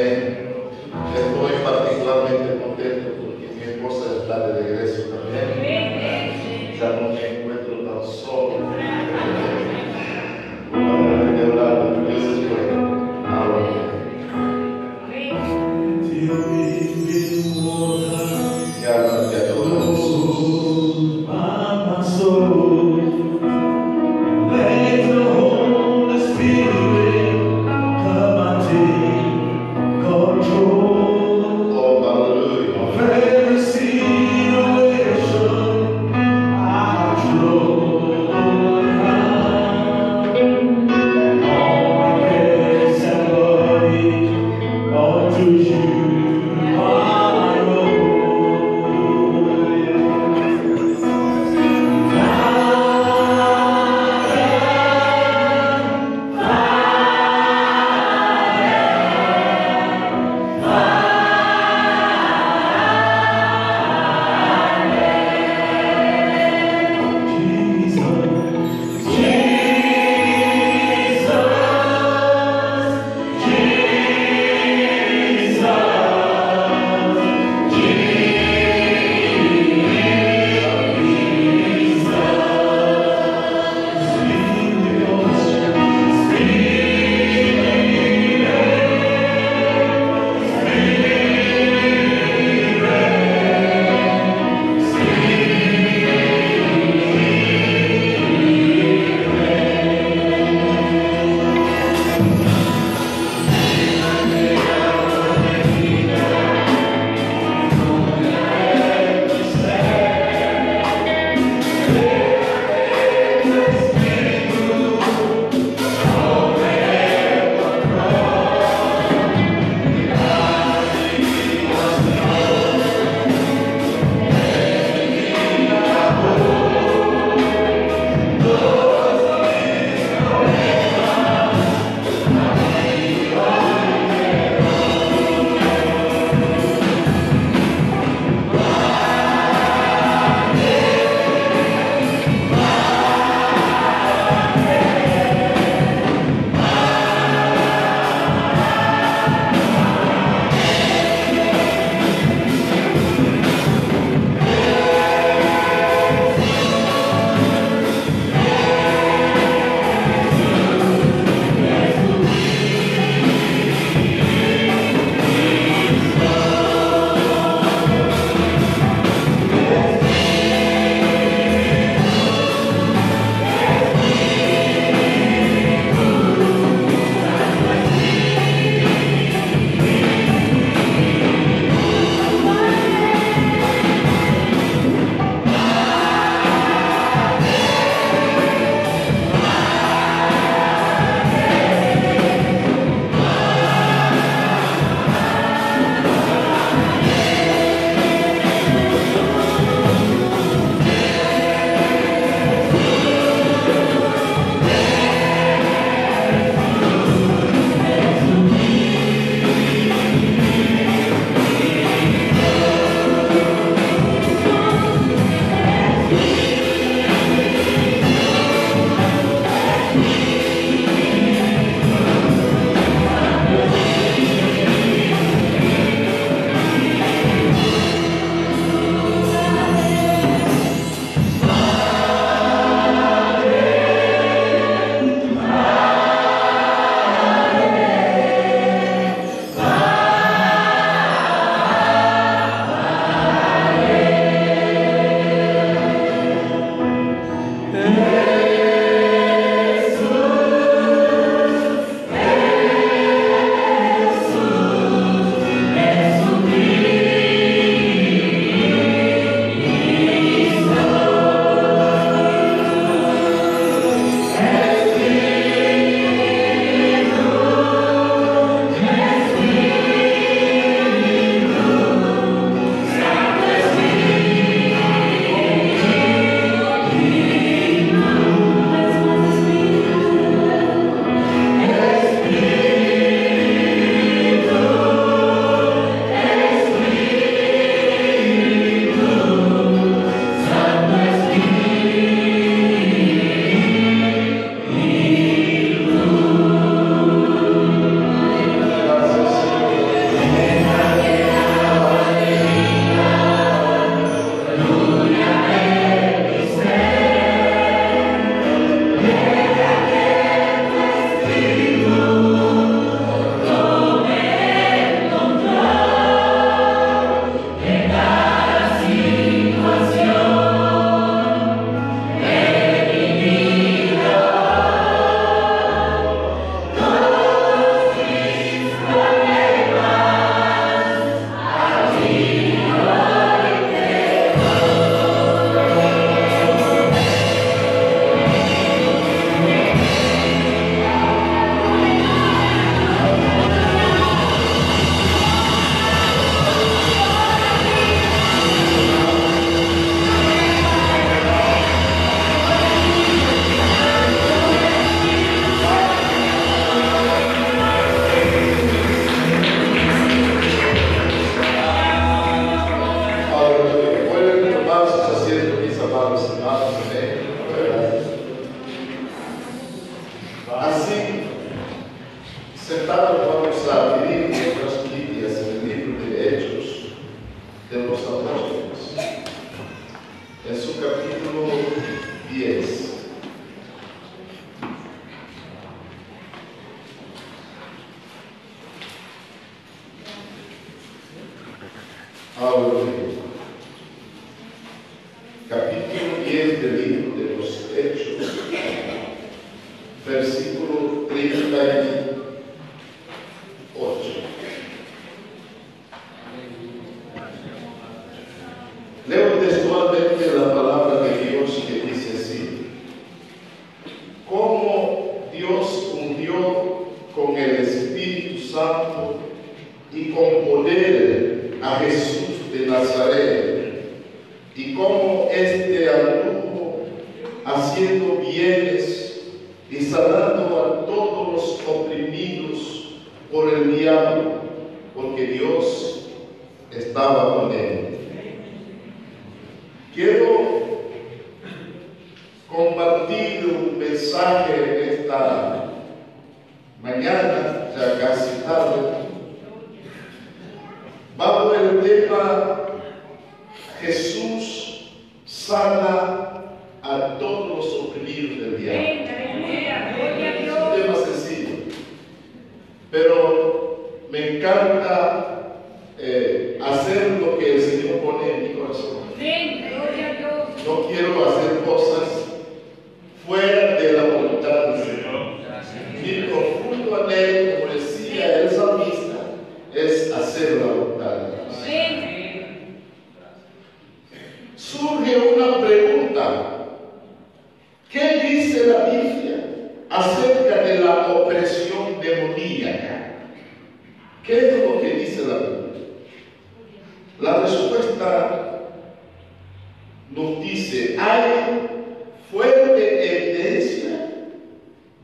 Amén.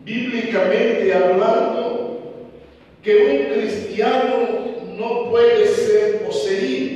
En algún país por ahí en su Centroamérica está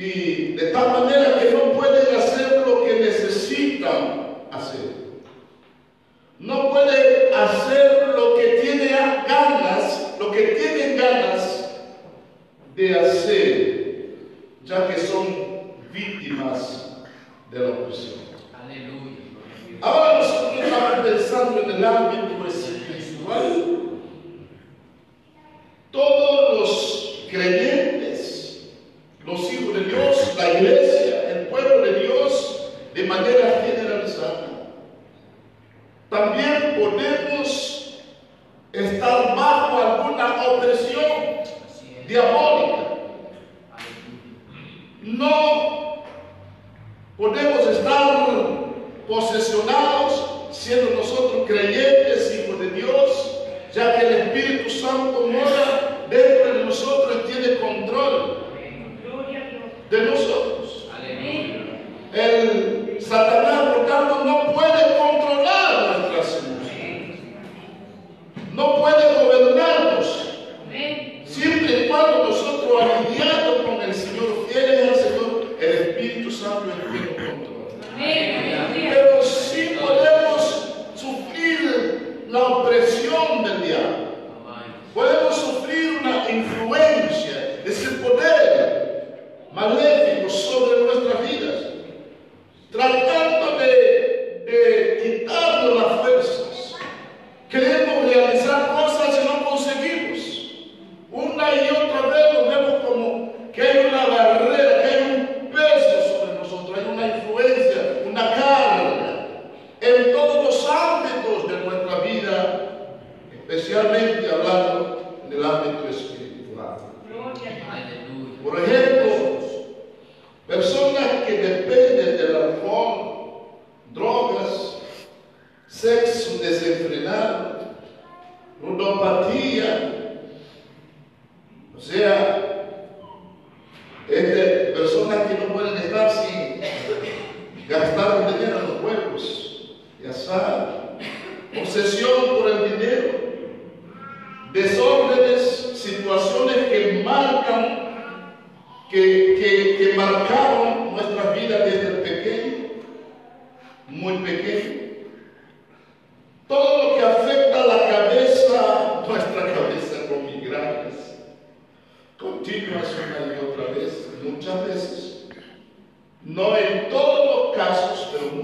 y de tal manera que no pueden hacer lo que necesitan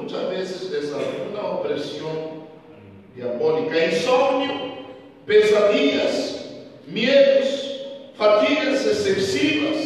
muchas veces desafía una opresión diabólica, insomnio, pesadillas, miedos, fatigas excesivas,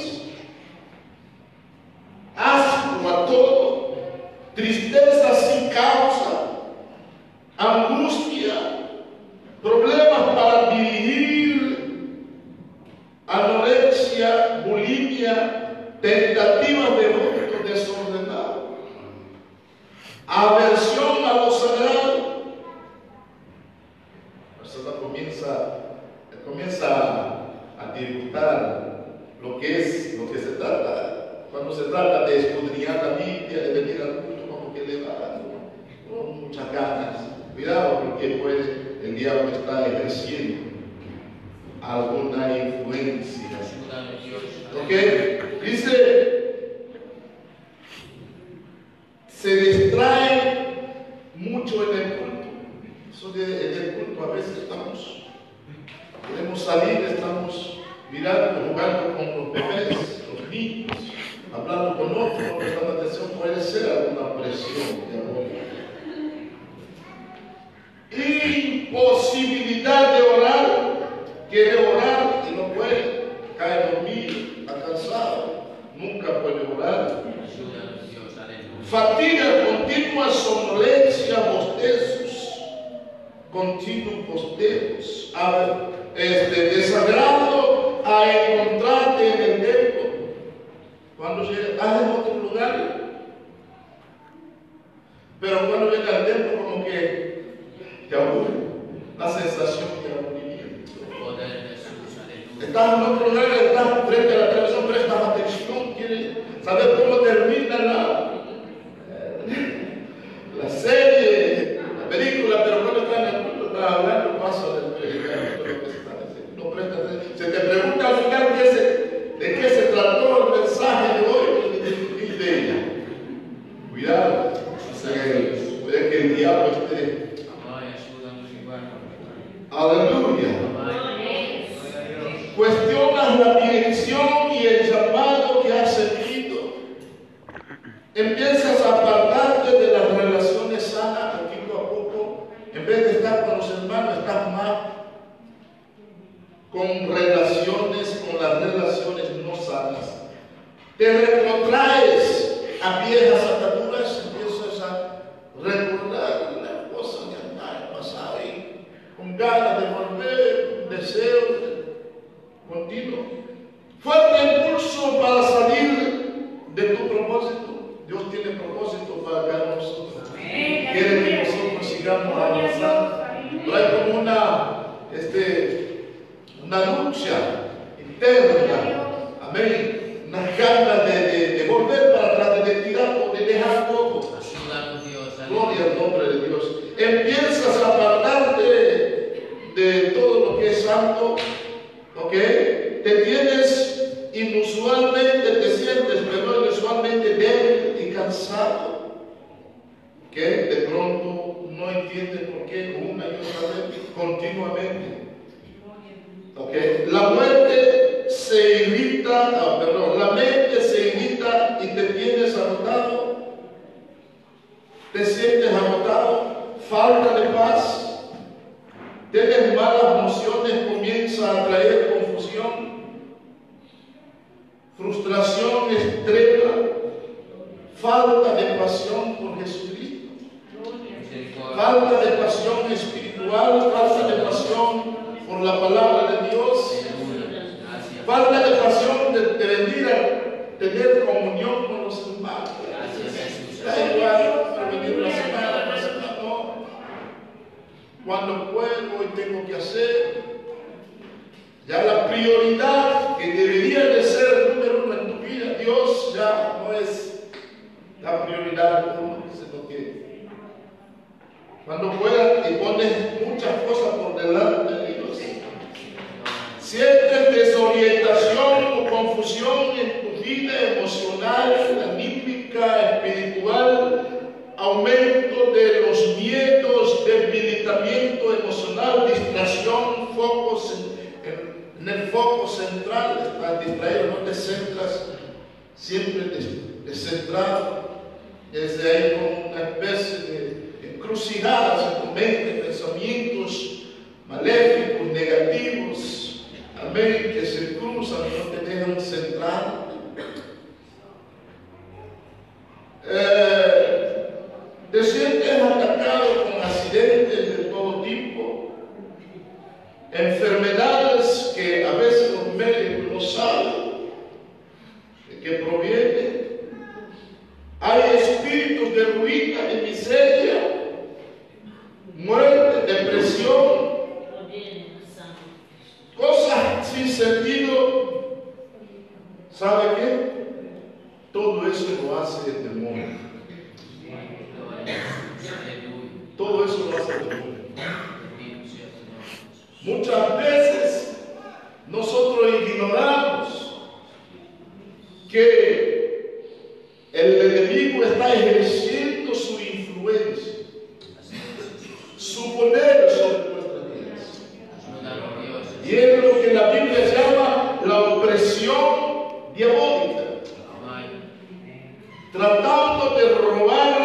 Um galo ¿Sabe qué? Todo eso lo hace el demonio. Todo eso lo hace el demonio. Muchas veces nosotros ignoramos que el enemigo está ejerciendo su influencia, su poder sobre nuestras vidas. Y es lo que la Biblia llama la opresión diabolica, tratando de robar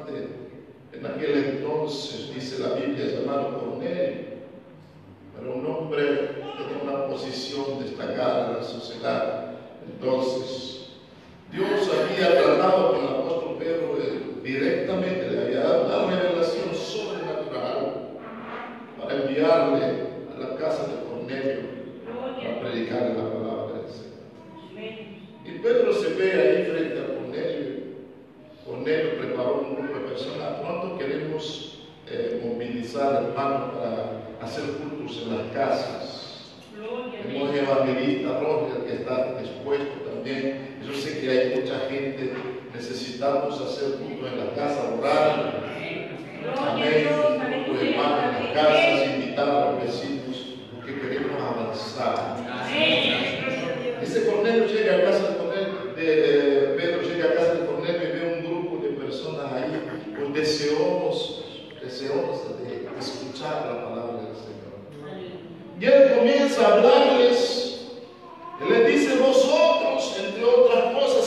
importante. En aquel entonces, dice la Biblia, llamado Cornelio, era un hombre que tenía una posición destacada en la sociedad. Entonces, Dios había tratado con el apóstol Pedro eh, directamente, le había dado una revelación sobrenatural para enviarle a la casa de Cornelio para predicarle la palabra del Señor. Y Pedro se ve ahí para un grupo de personas. Pronto queremos eh, movilizar hermanos para hacer cultos en las casas. Tenemos evangelista Roger que está expuesto también. Yo sé que hay mucha gente. Necesitamos hacer cultos en las casas, orar. Amén. Cultos hermanos en las casas, invitar a los vecinos, porque queremos avanzar. Ese Cornelio llega a casa con él de, de deseosos, deseosa de escuchar la palabra del Señor. Y Él comienza a hablarles, Él les dice, vosotros, entre otras cosas,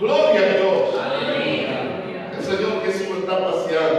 Gloria a Dios. El Señor Jesús está paseando.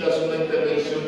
Necesitas una intervención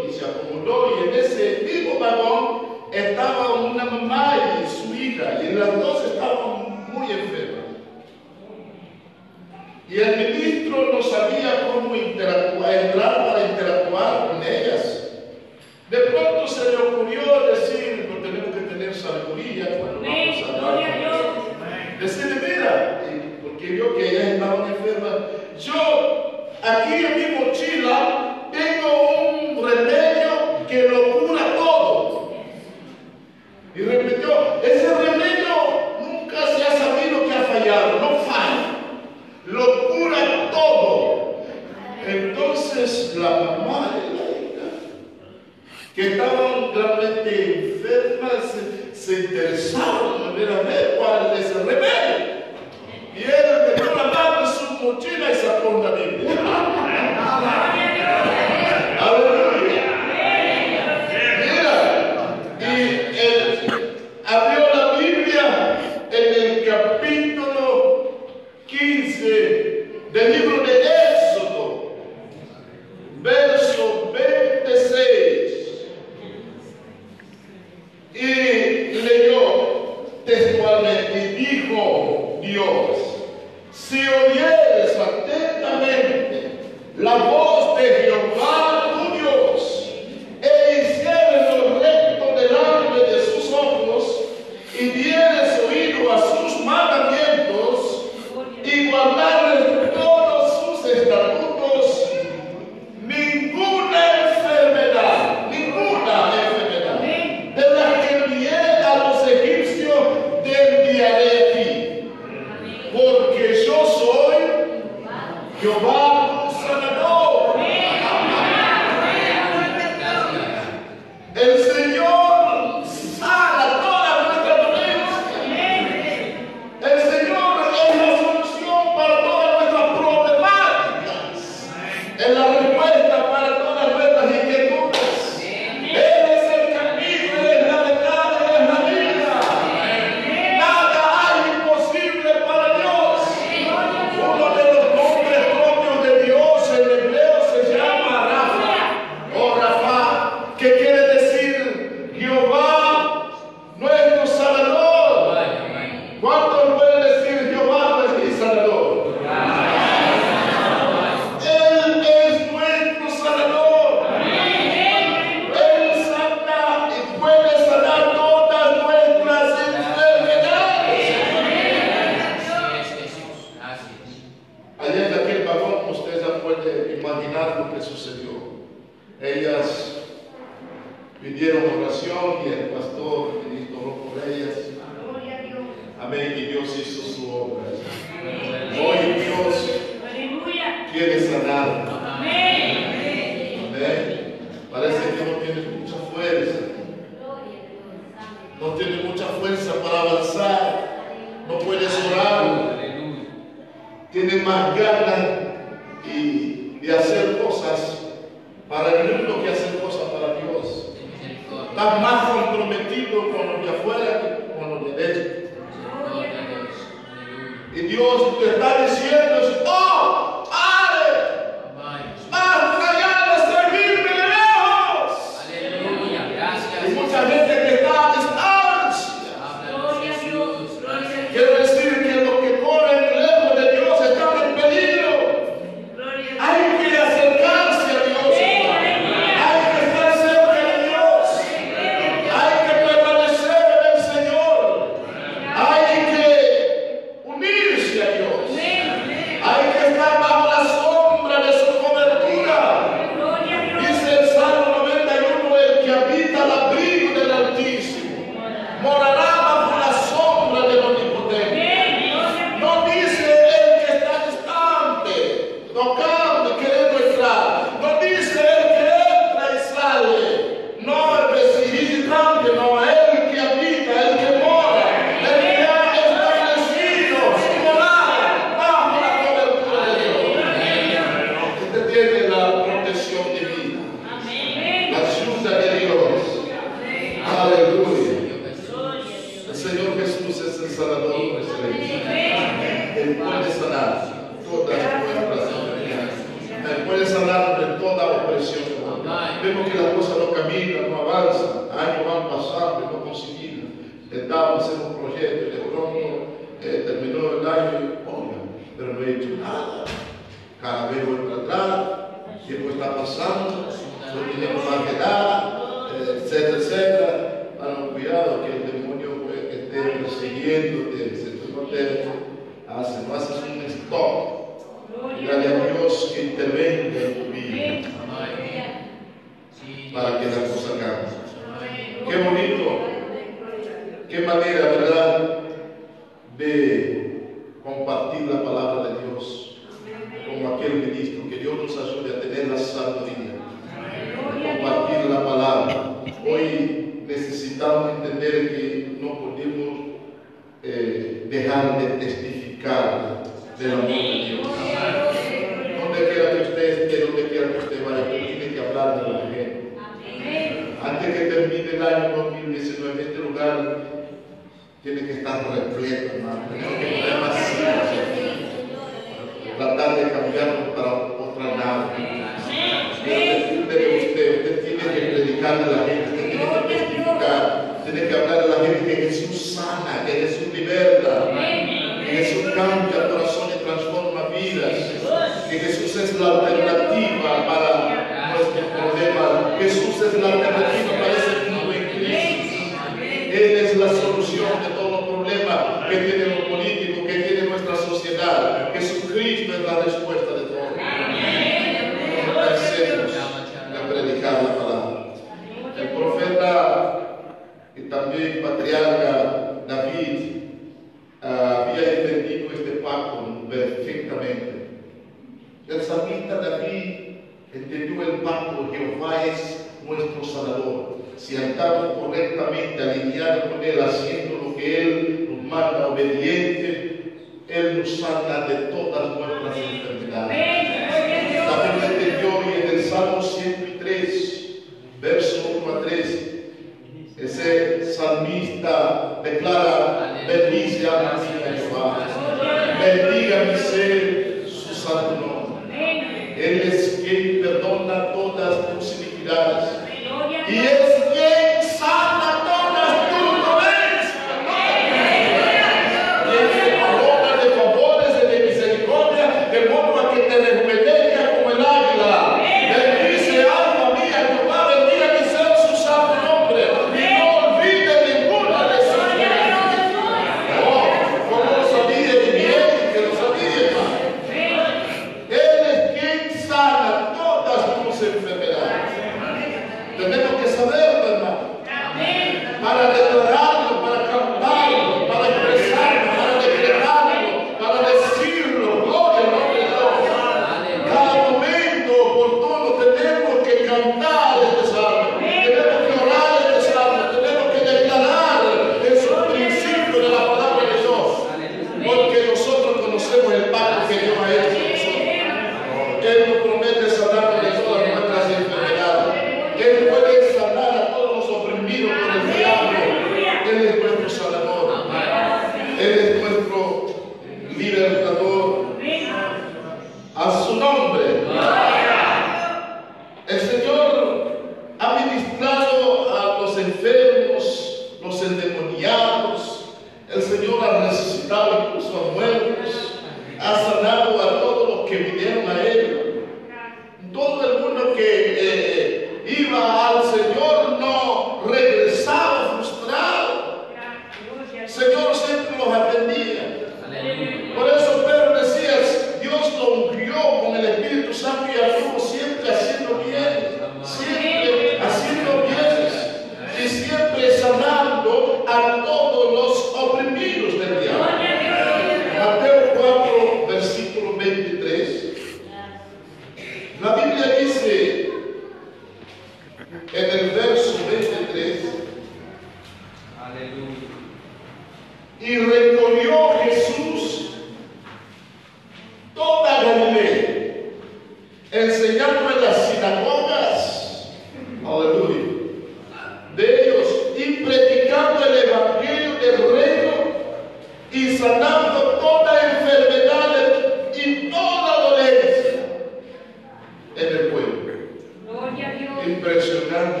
impresionante.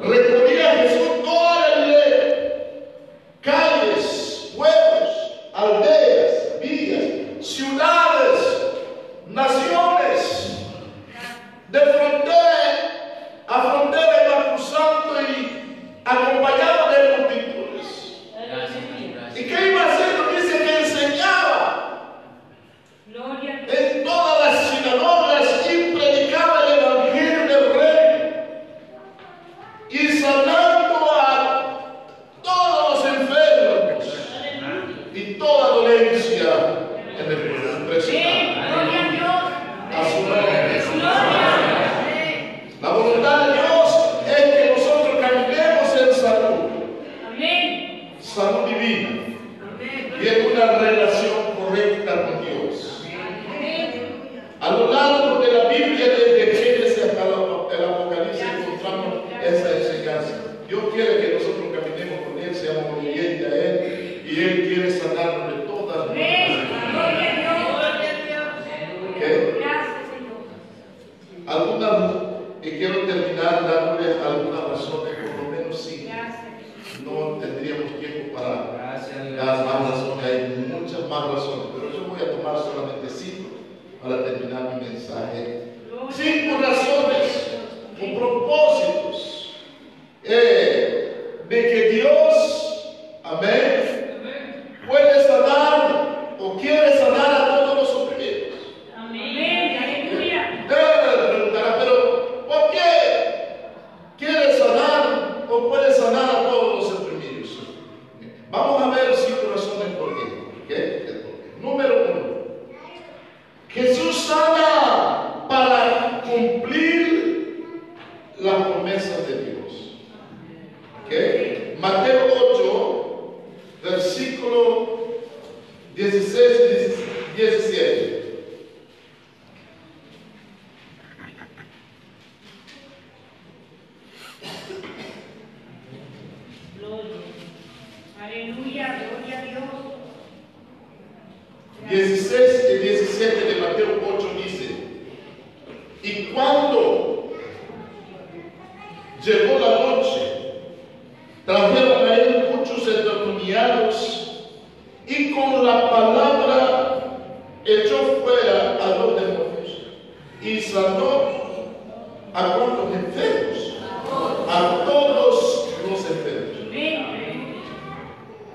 Amén.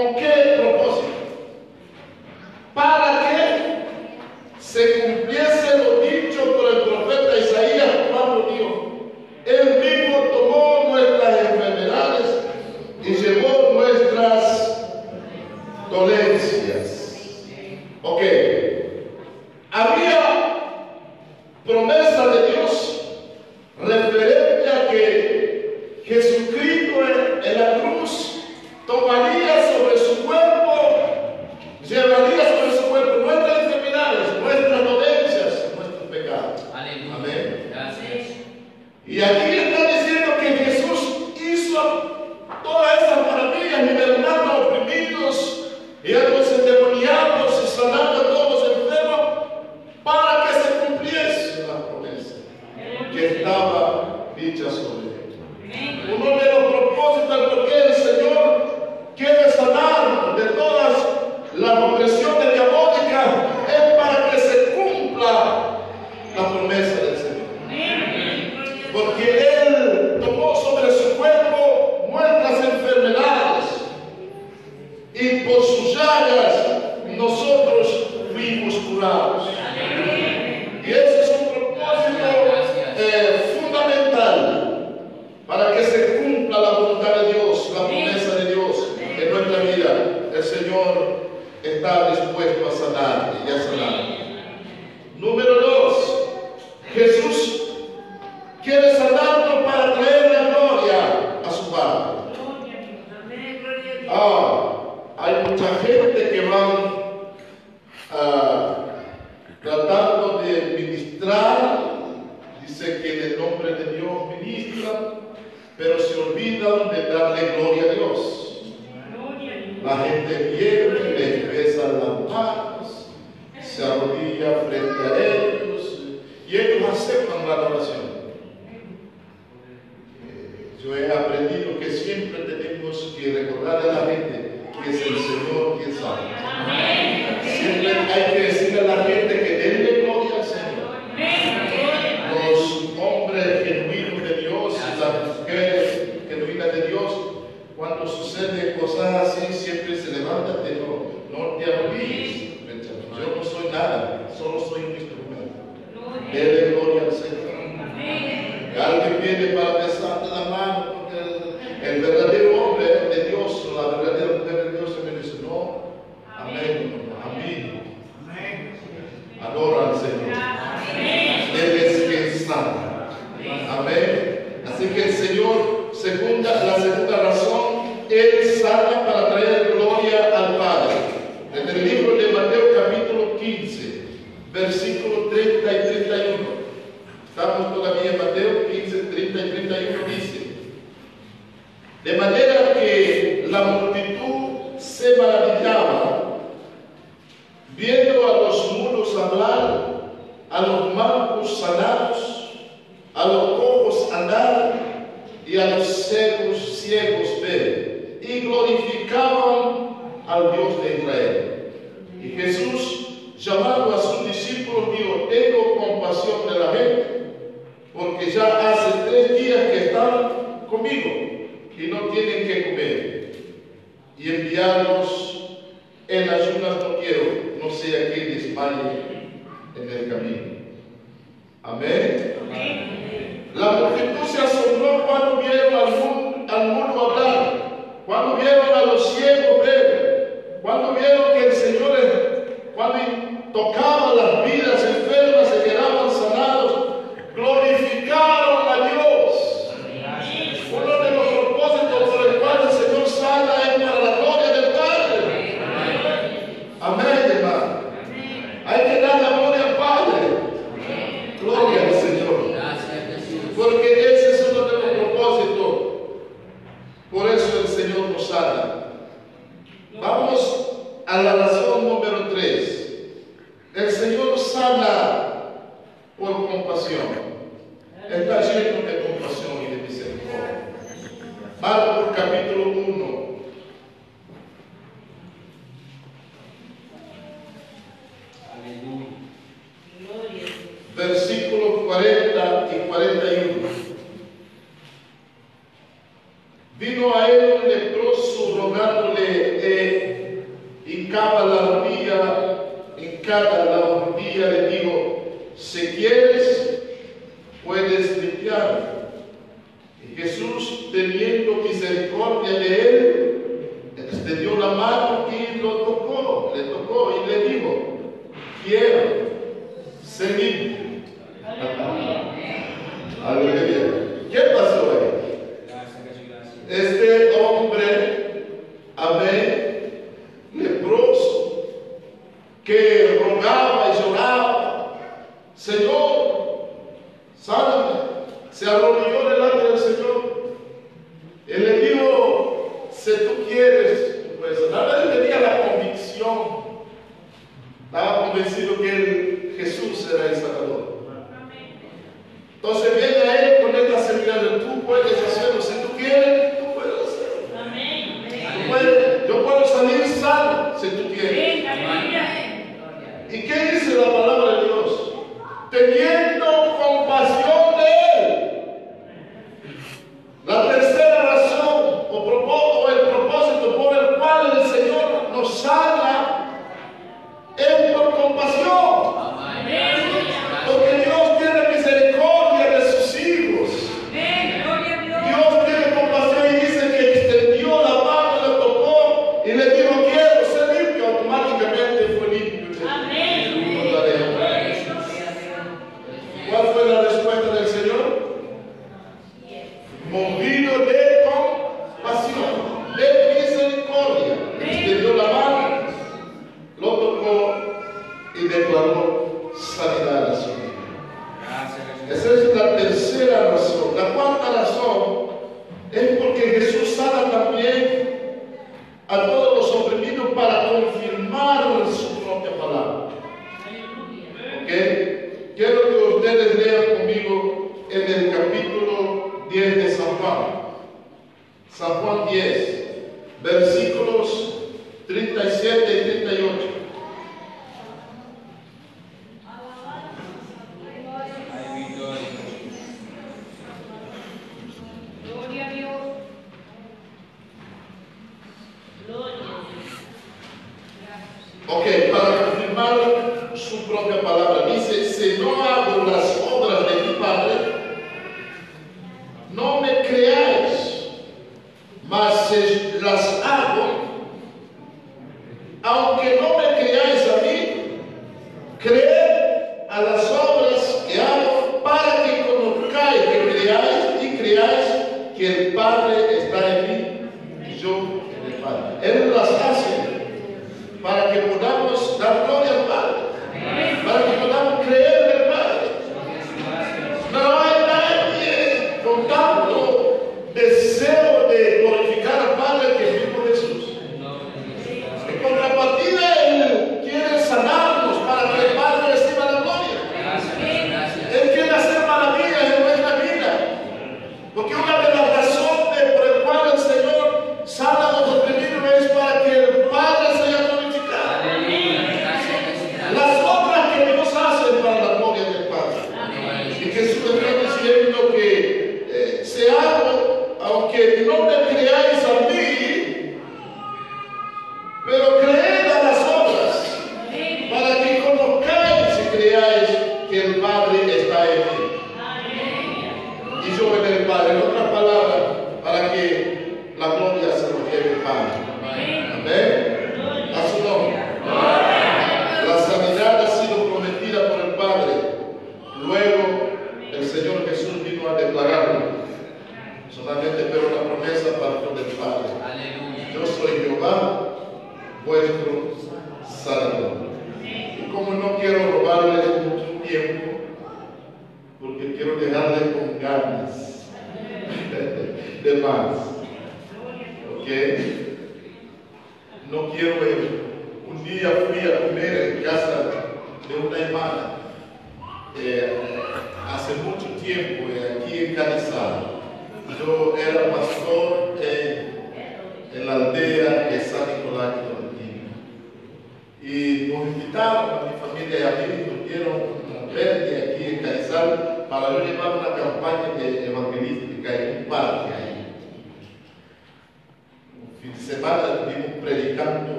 ¿Con Señor, sálvame, se arrodilló delante del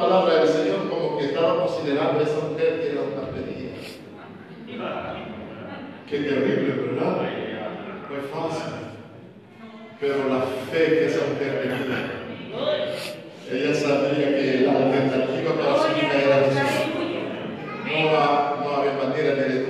palabra del Señor como que estaba considerando a esa mujer que era una pedida. Qué terrible, ¿verdad? No fácil. Pero la fe que esa mujer tenía, ella sabía que la alternativa para su vida era Jesús. No, no había manera de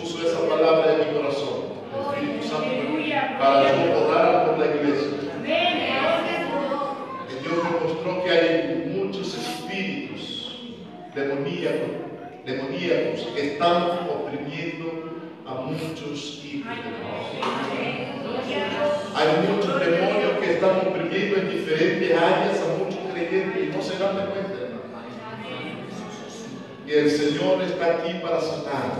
puso esa palabra en mi corazón, para yo orar por la iglesia. Y Dios. Me mostró que hay muchos espíritus demoníacos, demoníacos que están oprimiendo a muchos hijos Hay muchos demonios que están oprimiendo en diferentes áreas a muchos creyentes y no se dan cuenta. Y el Señor está aquí para sanar.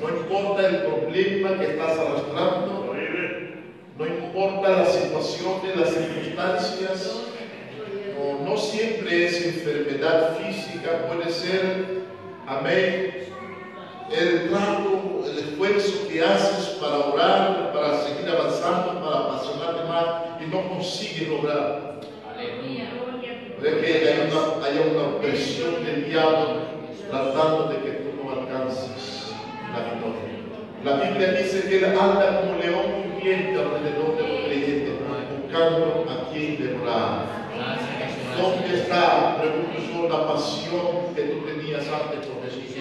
No importa el problema que estás arrastrando, no importa la situación de las circunstancias, no, no siempre es enfermedad física, puede ser, amén, el trato, el esfuerzo que haces para orar, para seguir avanzando, para apasionarte más y no consigues lograr. Aleluya de que haya una, haya una opresión del diablo tratando de que tú no alcances la victoria. La Biblia dice que él anda como león viviente alrededor de los creyentes, buscando a quien devorar. ¿Dónde está, pregunto la pasión que tú tenías antes por Jesús?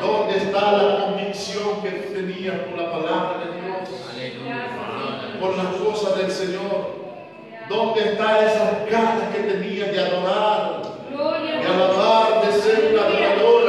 ¿Dónde está la convicción que tú tenías por la palabra de Dios? Por las cosas del Señor. ¿Dónde están esas ganas que tenías de adorar? De alabar, de ser un adorador.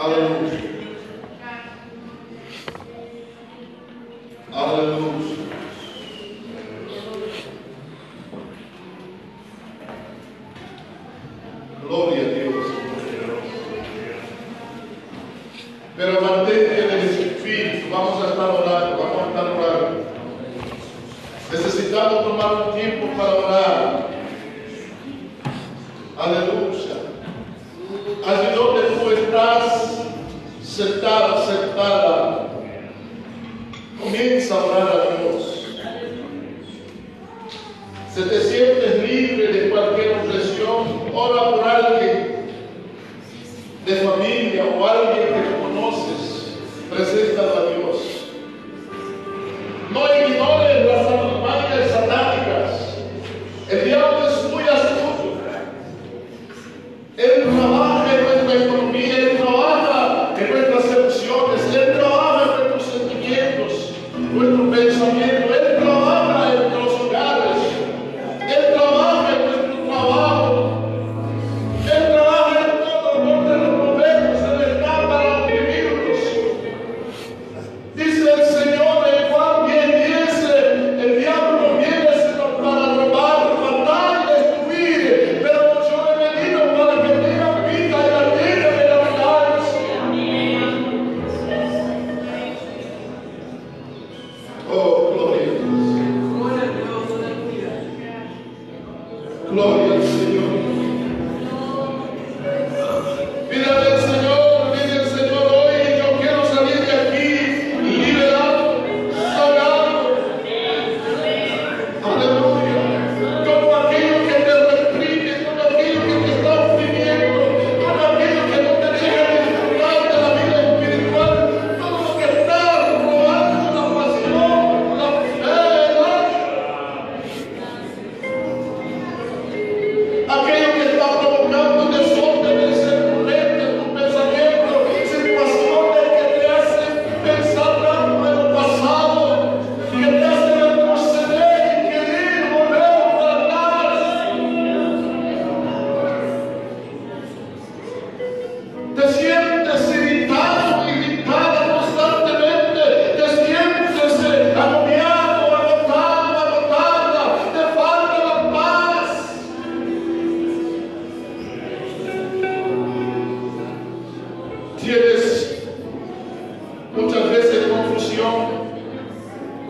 Aleluia.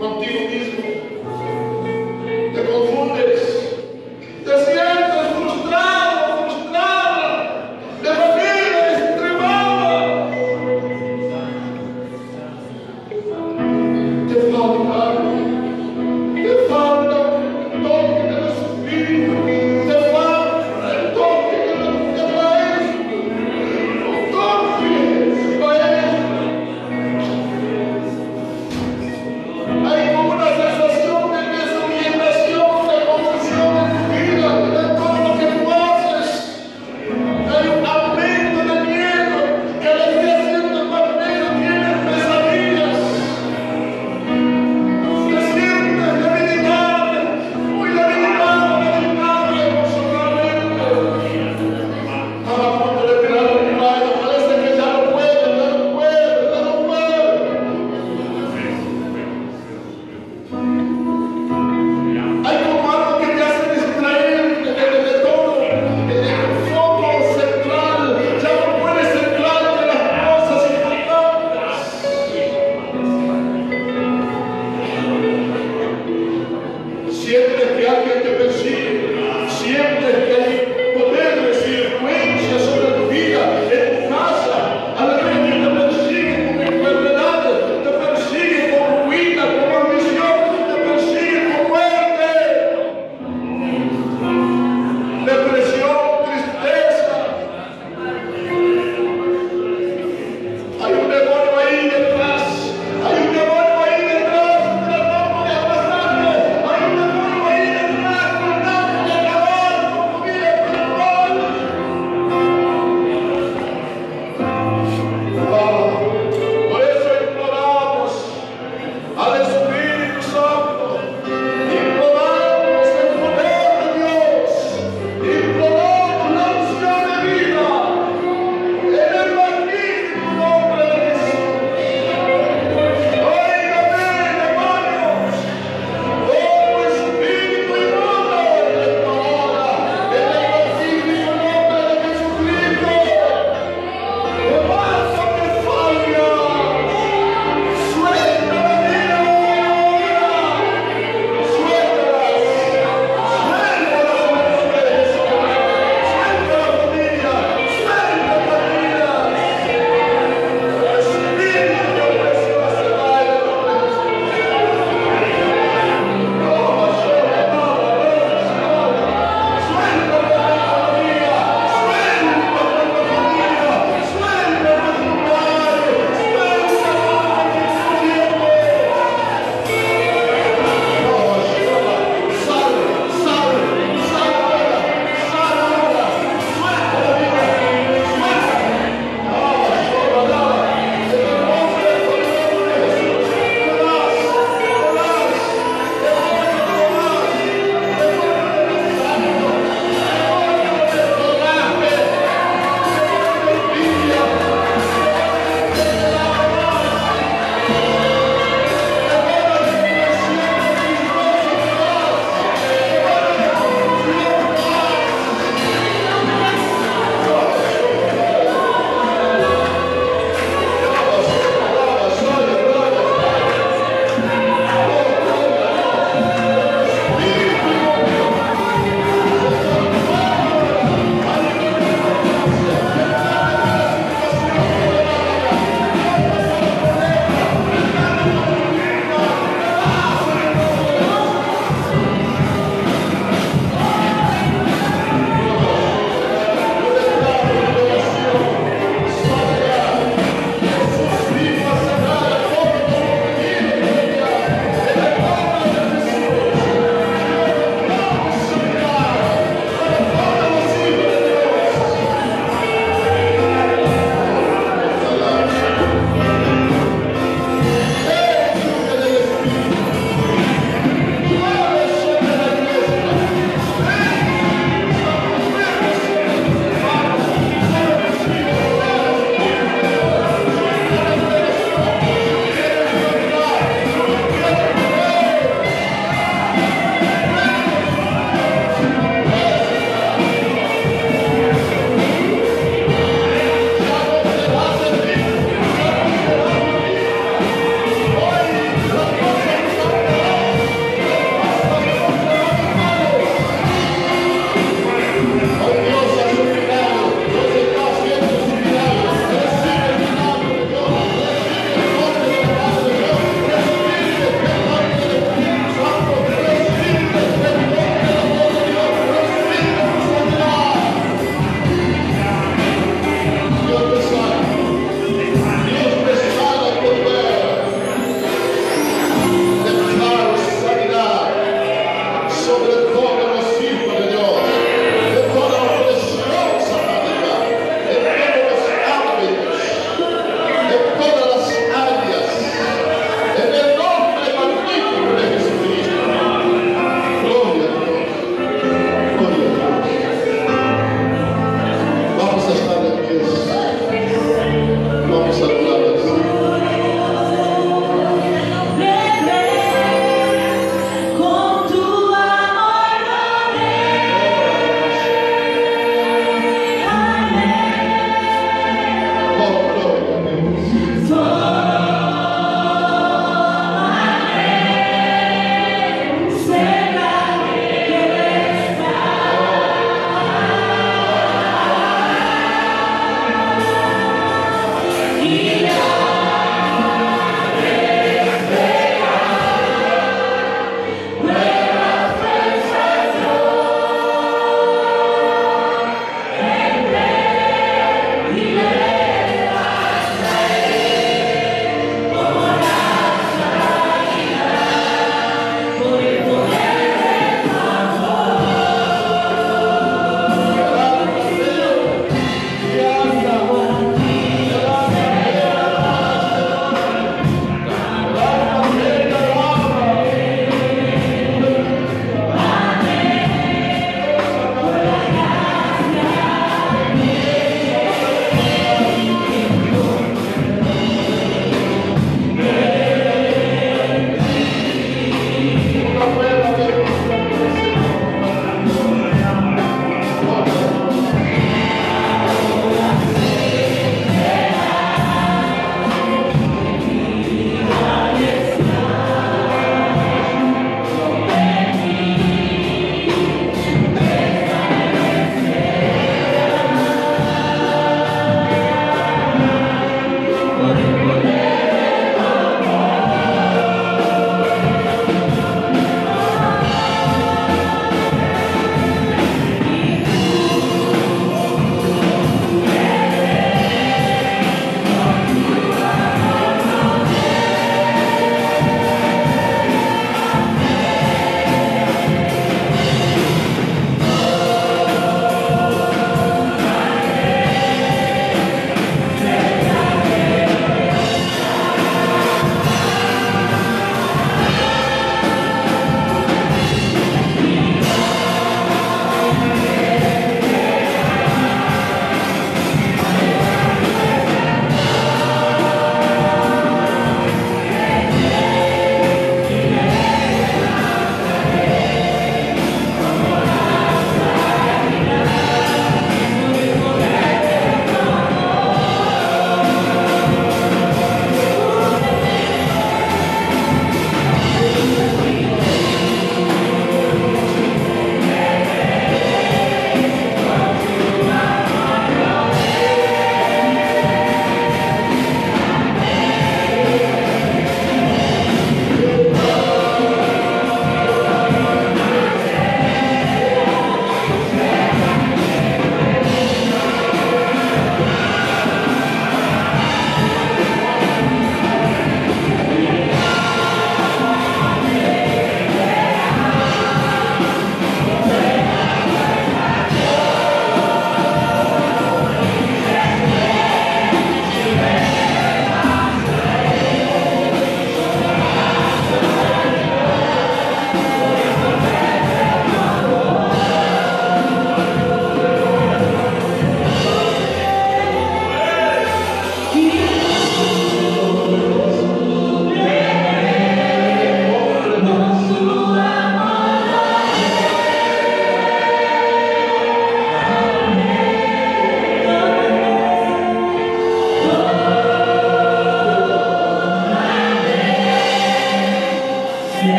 O antigo mesmo.